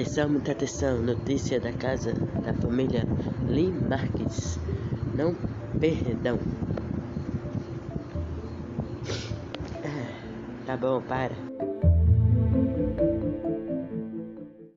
Atenção, muita atenção. Notícia da casa da família Lee Marques. Não perdão. Ah, tá bom, para.